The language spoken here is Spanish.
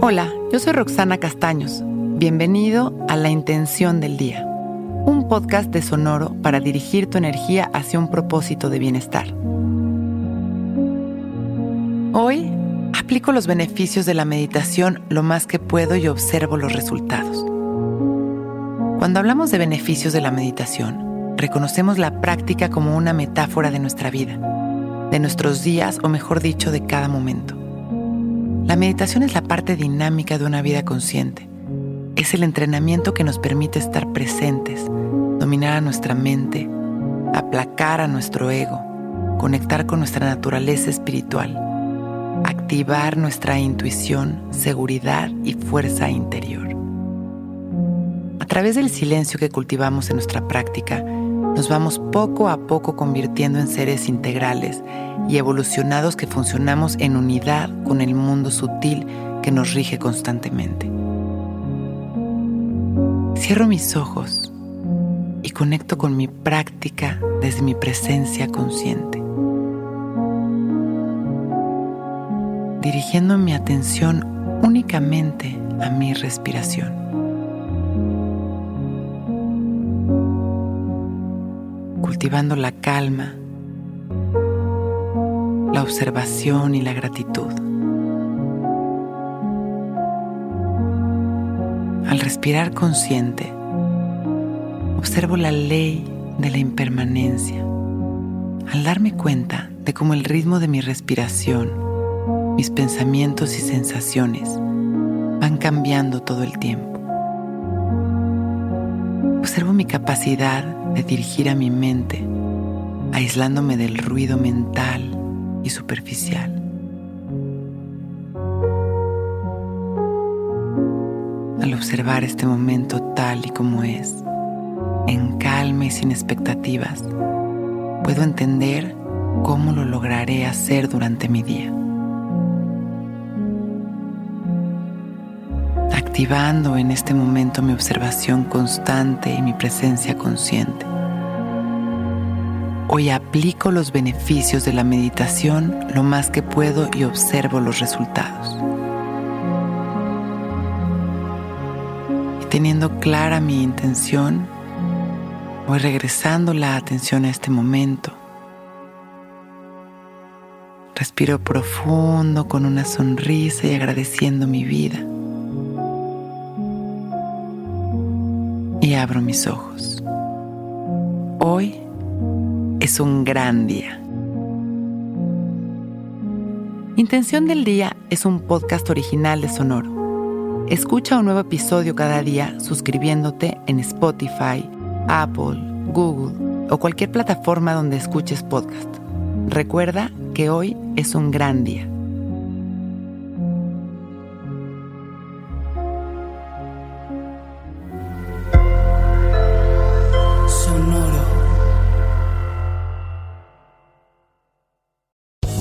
Hola, yo soy Roxana Castaños. Bienvenido a La Intención del Día, un podcast de Sonoro para dirigir tu energía hacia un propósito de bienestar. Hoy aplico los beneficios de la meditación lo más que puedo y observo los resultados. Cuando hablamos de beneficios de la meditación, reconocemos la práctica como una metáfora de nuestra vida, de nuestros días o mejor dicho, de cada momento. La meditación es la parte dinámica de una vida consciente. Es el entrenamiento que nos permite estar presentes, dominar a nuestra mente, aplacar a nuestro ego, conectar con nuestra naturaleza espiritual, activar nuestra intuición, seguridad y fuerza interior. A través del silencio que cultivamos en nuestra práctica, nos vamos poco a poco convirtiendo en seres integrales y evolucionados que funcionamos en unidad con el mundo sutil que nos rige constantemente. Cierro mis ojos y conecto con mi práctica desde mi presencia consciente, dirigiendo mi atención únicamente a mi respiración. Cultivando la calma, la observación y la gratitud. Al respirar consciente, observo la ley de la impermanencia. Al darme cuenta de cómo el ritmo de mi respiración, mis pensamientos y sensaciones van cambiando todo el tiempo. Observo mi capacidad de dirigir a mi mente, aislándome del ruido mental y superficial. Al observar este momento tal y como es, en calma y sin expectativas, puedo entender cómo lo lograré hacer durante mi día. Activando en este momento mi observación constante y mi presencia consciente. Hoy aplico los beneficios de la meditación lo más que puedo y observo los resultados. Y teniendo clara mi intención, voy regresando la atención a este momento. Respiro profundo con una sonrisa y agradeciendo mi vida. Y abro mis ojos. Hoy es un gran día. Intención del Día es un podcast original de Sonoro. Escucha un nuevo episodio cada día suscribiéndote en Spotify, Apple, Google o cualquier plataforma donde escuches podcast. Recuerda que hoy es un gran día.